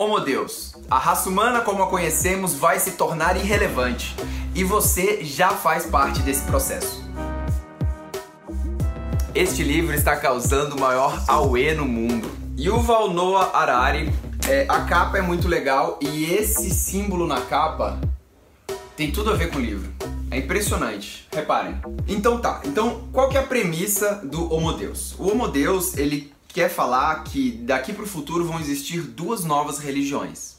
Homo Deus, a raça humana como a conhecemos vai se tornar irrelevante e você já faz parte desse processo. Este livro está causando o maior auê no mundo. Yuval Noah Harari, é, a capa é muito legal e esse símbolo na capa tem tudo a ver com o livro. É impressionante, reparem. Então tá, então qual que é a premissa do Homo Deus? O Homo Deus, ele quer falar que daqui para o futuro vão existir duas novas religiões.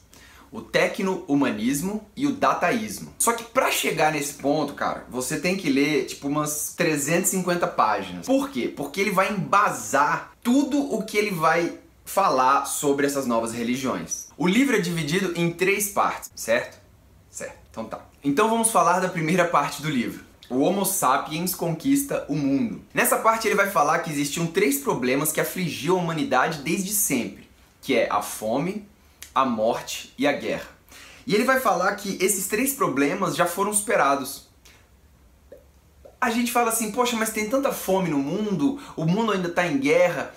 O tecno-humanismo e o dataísmo. Só que para chegar nesse ponto, cara, você tem que ler tipo umas 350 páginas. Por quê? Porque ele vai embasar tudo o que ele vai falar sobre essas novas religiões. O livro é dividido em três partes, certo? Certo. Então tá. Então vamos falar da primeira parte do livro. O Homo sapiens conquista o mundo. Nessa parte ele vai falar que existiam três problemas que afligiam a humanidade desde sempre, que é a fome, a morte e a guerra. E ele vai falar que esses três problemas já foram superados. A gente fala assim, poxa, mas tem tanta fome no mundo, o mundo ainda está em guerra.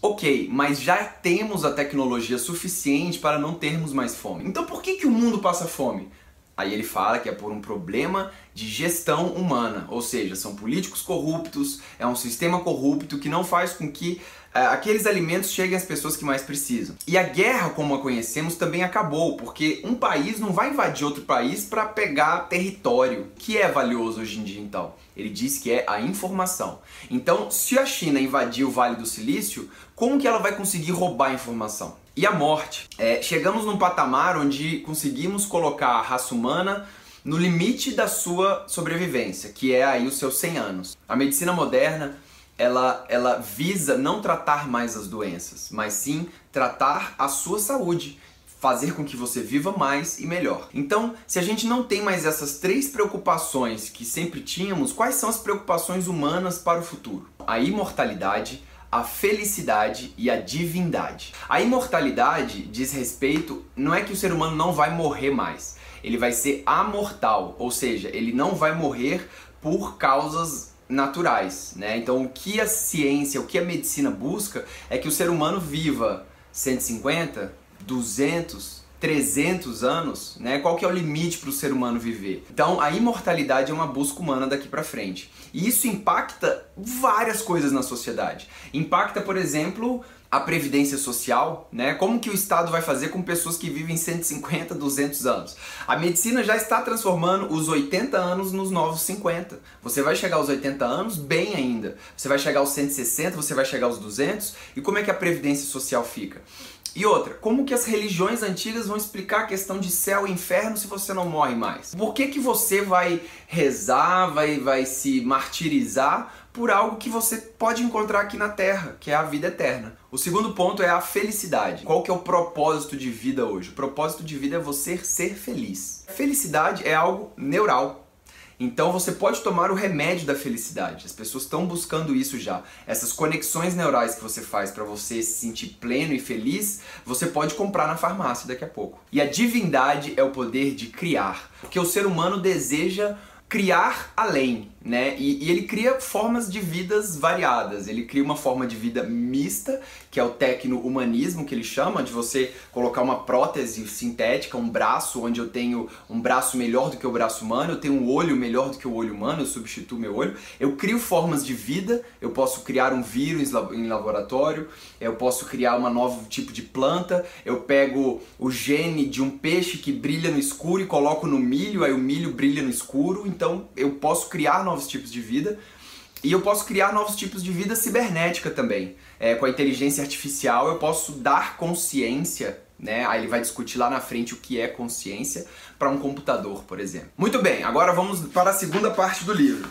Ok, mas já temos a tecnologia suficiente para não termos mais fome. Então por que, que o mundo passa fome? Aí ele fala que é por um problema de gestão humana, ou seja, são políticos corruptos, é um sistema corrupto que não faz com que uh, aqueles alimentos cheguem às pessoas que mais precisam. E a guerra, como a conhecemos, também acabou, porque um país não vai invadir outro país para pegar território, que é valioso hoje em dia então. Ele diz que é a informação. Então, se a China invadir o Vale do Silício, como que ela vai conseguir roubar a informação? E a morte. É, chegamos num patamar onde conseguimos colocar a raça humana no limite da sua sobrevivência, que é aí os seus 100 anos. A medicina moderna ela, ela visa não tratar mais as doenças, mas sim tratar a sua saúde, fazer com que você viva mais e melhor. Então, se a gente não tem mais essas três preocupações que sempre tínhamos, quais são as preocupações humanas para o futuro? A imortalidade, a felicidade e a divindade. A imortalidade diz respeito, não é que o ser humano não vai morrer mais, ele vai ser amortal, ou seja, ele não vai morrer por causas naturais, né? Então o que a ciência, o que a medicina busca é que o ser humano viva 150, 200, 300 anos, né? Qual que é o limite para o ser humano viver? Então, a imortalidade é uma busca humana daqui para frente. E isso impacta várias coisas na sociedade. Impacta, por exemplo, a previdência social, né? Como que o Estado vai fazer com pessoas que vivem 150, 200 anos? A medicina já está transformando os 80 anos nos novos 50. Você vai chegar aos 80 anos bem ainda. Você vai chegar aos 160, você vai chegar aos 200. E como é que a previdência social fica? E outra, como que as religiões antigas vão explicar a questão de céu e inferno se você não morre mais? Por que, que você vai rezar, vai, vai se martirizar por algo que você pode encontrar aqui na Terra, que é a vida eterna? O segundo ponto é a felicidade. Qual que é o propósito de vida hoje? O propósito de vida é você ser feliz. Felicidade é algo neural, então você pode tomar o remédio da felicidade. As pessoas estão buscando isso já. Essas conexões neurais que você faz para você se sentir pleno e feliz, você pode comprar na farmácia daqui a pouco. E a divindade é o poder de criar, porque o ser humano deseja criar além, né? E, e, ele cria formas de vidas variadas. Ele cria uma forma de vida mista, que é o tecno-humanismo, que ele chama, de você colocar uma prótese sintética, um braço, onde eu tenho um braço melhor do que o braço humano, eu tenho um olho melhor do que o olho humano, eu substituo meu olho. Eu crio formas de vida, eu posso criar um vírus em laboratório, eu posso criar um novo tipo de planta, eu pego o gene de um peixe que brilha no escuro e coloco no milho, aí o milho brilha no escuro, então eu posso criar novos tipos de vida e eu posso criar novos tipos de vida cibernética também. É, com a inteligência artificial eu posso dar consciência, né? Aí ele vai discutir lá na frente o que é consciência para um computador, por exemplo. Muito bem, agora vamos para a segunda parte do livro.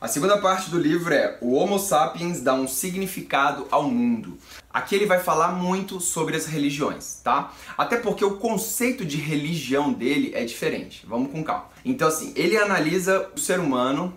A segunda parte do livro é O Homo sapiens dá um significado ao mundo. Aqui ele vai falar muito sobre as religiões, tá? Até porque o conceito de religião dele é diferente. Vamos com calma. Então, assim, ele analisa o ser humano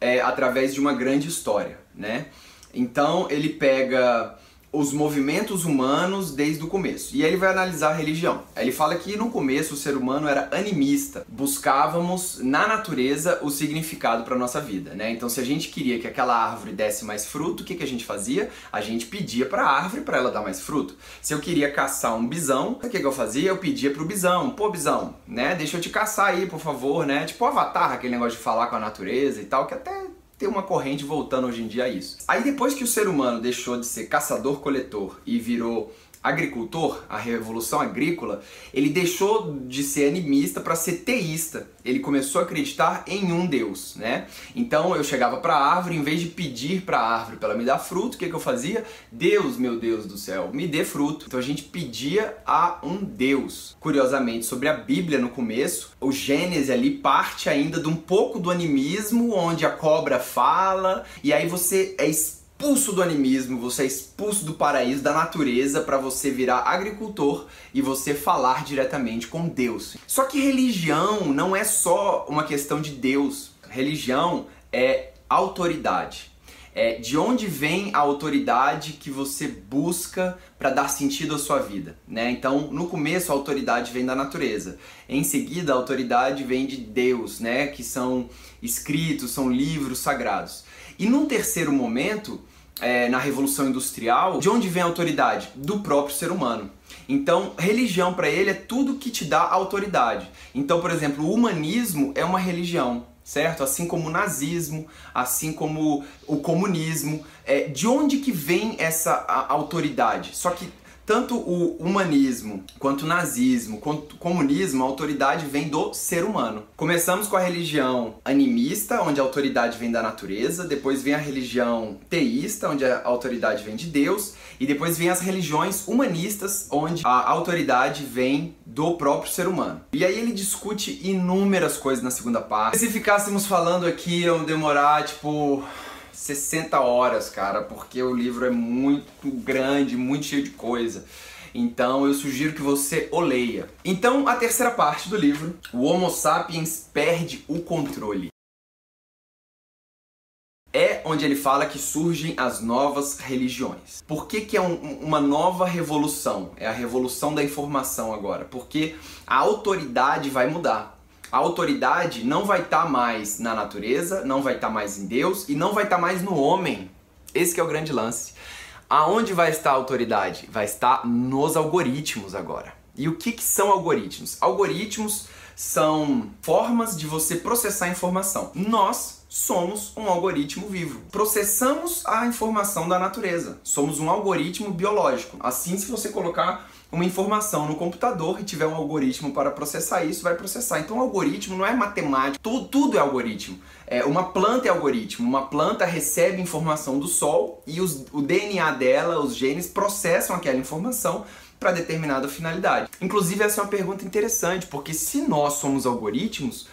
é, através de uma grande história, né? Então, ele pega os movimentos humanos desde o começo. E aí ele vai analisar a religião. Ele fala que no começo o ser humano era animista, buscávamos na natureza o significado para nossa vida, né? Então se a gente queria que aquela árvore desse mais fruto, o que, que a gente fazia? A gente pedia para a árvore para ela dar mais fruto. Se eu queria caçar um bisão, o que, que eu fazia? Eu pedia pro bisão, pô bisão, né? Deixa eu te caçar aí, por favor, né? Tipo o Avatar, aquele negócio de falar com a natureza e tal, que até tem uma corrente voltando hoje em dia a isso. Aí depois que o ser humano deixou de ser caçador-coletor e virou agricultor, a revolução agrícola, ele deixou de ser animista para ser teísta. Ele começou a acreditar em um Deus, né? Então eu chegava para a árvore, em vez de pedir para a árvore para ela me dar fruto, o que, que eu fazia? Deus, meu Deus do céu, me dê fruto. Então a gente pedia a um Deus. Curiosamente, sobre a Bíblia no começo, o Gênesis ali parte ainda de um pouco do animismo, onde a cobra fala, e aí você é expulso do animismo, você é expulso do paraíso, da natureza, para você virar agricultor e você falar diretamente com Deus. Só que religião não é só uma questão de Deus. Religião é autoridade. É de onde vem a autoridade que você busca para dar sentido à sua vida, né? Então, no começo a autoridade vem da natureza. Em seguida, a autoridade vem de Deus, né, que são escritos, são livros sagrados. E num terceiro momento, é, na Revolução Industrial, de onde vem a autoridade? Do próprio ser humano. Então, religião para ele é tudo que te dá autoridade. Então, por exemplo, o humanismo é uma religião, certo? Assim como o nazismo, assim como o comunismo. É, de onde que vem essa autoridade? Só que tanto o humanismo, quanto o nazismo, quanto o comunismo, a autoridade vem do ser humano. Começamos com a religião animista, onde a autoridade vem da natureza, depois vem a religião teísta, onde a autoridade vem de Deus, e depois vem as religiões humanistas, onde a autoridade vem do próprio ser humano. E aí ele discute inúmeras coisas na segunda parte. Se ficássemos falando aqui, iam demorar tipo 60 horas, cara, porque o livro é muito grande, muito cheio de coisa. Então eu sugiro que você o leia. Então, a terceira parte do livro, o Homo sapiens perde o controle. É onde ele fala que surgem as novas religiões. Por que, que é um, uma nova revolução? É a revolução da informação agora. Porque a autoridade vai mudar a autoridade não vai estar tá mais na natureza, não vai estar tá mais em Deus e não vai estar tá mais no homem. Esse é o grande lance. Aonde vai estar a autoridade? Vai estar nos algoritmos agora. E o que, que são algoritmos? Algoritmos são formas de você processar informação. Nós somos um algoritmo vivo. Processamos a informação da natureza. Somos um algoritmo biológico. Assim, se você colocar uma informação no computador e tiver um algoritmo para processar isso, vai processar. Então, algoritmo não é matemática, tudo, tudo é algoritmo. É, uma planta é algoritmo. Uma planta recebe informação do sol e os, o DNA dela, os genes, processam aquela informação para determinada finalidade. Inclusive, essa é uma pergunta interessante, porque se nós somos algoritmos,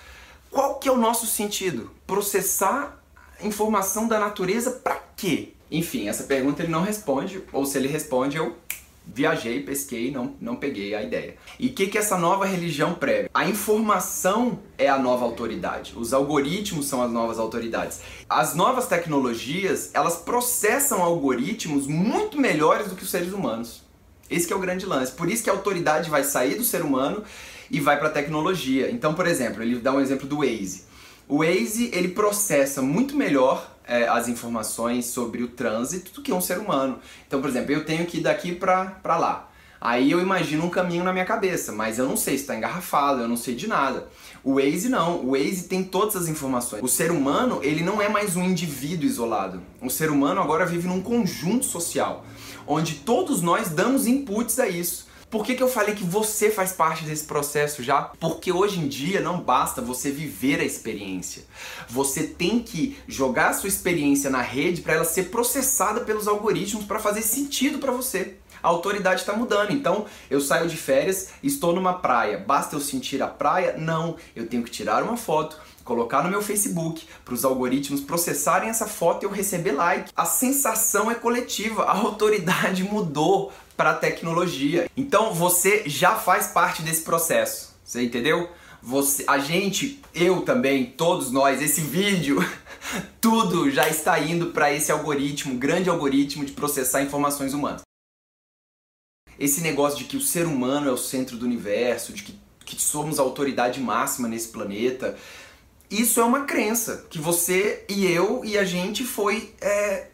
qual que é o nosso sentido? Processar informação da natureza para quê? Enfim, essa pergunta ele não responde, ou se ele responde, eu viajei, pesquei, não, não peguei a ideia. E o que, que essa nova religião prega? A informação é a nova autoridade. Os algoritmos são as novas autoridades. As novas tecnologias, elas processam algoritmos muito melhores do que os seres humanos. Esse é o grande lance. Por isso que a autoridade vai sair do ser humano e vai para a tecnologia. Então, por exemplo, ele dá um exemplo do Waze. O Waze, ele processa muito melhor é, as informações sobre o trânsito do que um ser humano. Então, por exemplo, eu tenho que ir daqui para lá. Aí eu imagino um caminho na minha cabeça, mas eu não sei se está engarrafado, eu não sei de nada. O Waze não, o Waze tem todas as informações. O ser humano, ele não é mais um indivíduo isolado. O ser humano agora vive num conjunto social, onde todos nós damos inputs a isso. Por que, que eu falei que você faz parte desse processo já? Porque hoje em dia não basta você viver a experiência. Você tem que jogar a sua experiência na rede para ela ser processada pelos algoritmos para fazer sentido para você a autoridade está mudando. Então, eu saio de férias, estou numa praia. Basta eu sentir a praia? Não. Eu tenho que tirar uma foto, colocar no meu Facebook, para os algoritmos processarem essa foto e eu receber like. A sensação é coletiva, a autoridade mudou para a tecnologia. Então você já faz parte desse processo. Você entendeu? Você, a gente, eu também, todos nós, esse vídeo, tudo já está indo para esse algoritmo, grande algoritmo de processar informações humanas. Esse negócio de que o ser humano é o centro do universo, de que, que somos a autoridade máxima nesse planeta. Isso é uma crença que você e eu e a gente foi é,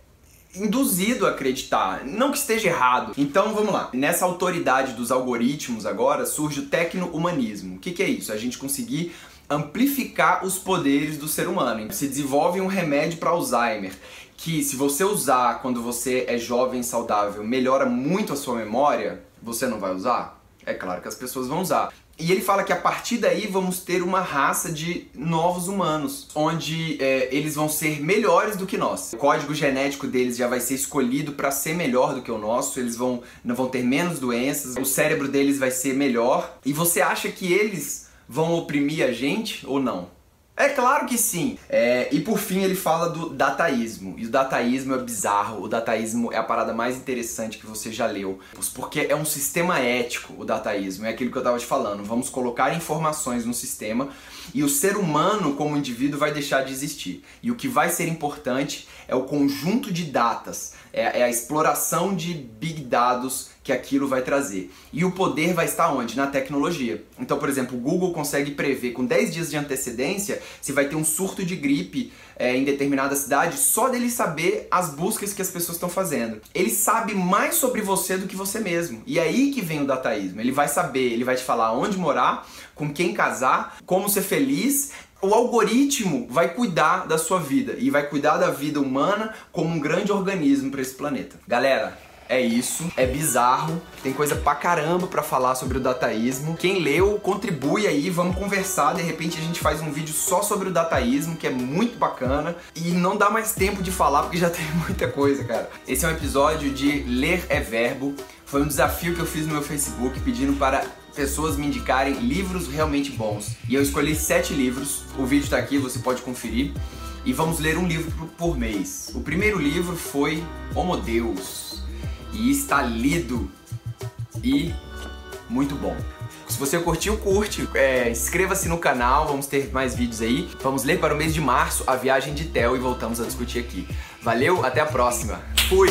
induzido a acreditar. Não que esteja errado. Então vamos lá. Nessa autoridade dos algoritmos agora surge o tecno-humanismo. O que, que é isso? A gente conseguir amplificar os poderes do ser humano. Se desenvolve um remédio para Alzheimer que se você usar quando você é jovem saudável, melhora muito a sua memória, você não vai usar? É claro que as pessoas vão usar. E ele fala que a partir daí vamos ter uma raça de novos humanos, onde é, eles vão ser melhores do que nós. O código genético deles já vai ser escolhido para ser melhor do que o nosso, eles vão, não vão ter menos doenças, o cérebro deles vai ser melhor. E você acha que eles vão oprimir a gente ou não? É claro que sim. É, e por fim ele fala do dataísmo. E o dataísmo é bizarro. O dataísmo é a parada mais interessante que você já leu. Porque é um sistema ético, o dataísmo. É aquilo que eu tava te falando. Vamos colocar informações no sistema e o ser humano, como indivíduo, vai deixar de existir. E o que vai ser importante é o conjunto de datas, é, é a exploração de big dados que aquilo vai trazer. E o poder vai estar onde? Na tecnologia. Então, por exemplo, o Google consegue prever com 10 dias de antecedência se vai ter um surto de gripe é, em determinada cidade só dele saber as buscas que as pessoas estão fazendo. Ele sabe mais sobre você do que você mesmo. E é aí que vem o dataísmo. Ele vai saber, ele vai te falar onde morar, com quem casar, como ser feliz o algoritmo vai cuidar da sua vida e vai cuidar da vida humana como um grande organismo para esse planeta. Galera, é isso, é bizarro, tem coisa pra caramba pra falar sobre o dataísmo. Quem leu, contribui aí, vamos conversar, de repente a gente faz um vídeo só sobre o dataísmo, que é muito bacana, e não dá mais tempo de falar porque já tem muita coisa, cara. Esse é um episódio de Ler é Verbo, foi um desafio que eu fiz no meu Facebook pedindo para pessoas me indicarem livros realmente bons. E eu escolhi sete livros, o vídeo tá aqui, você pode conferir. E vamos ler um livro por mês. O primeiro livro foi Homo Deus, e está lido e muito bom. Se você curtiu, curte, é, inscreva-se no canal, vamos ter mais vídeos aí. Vamos ler para o mês de março a viagem de Theo e voltamos a discutir aqui. Valeu, até a próxima. Fui!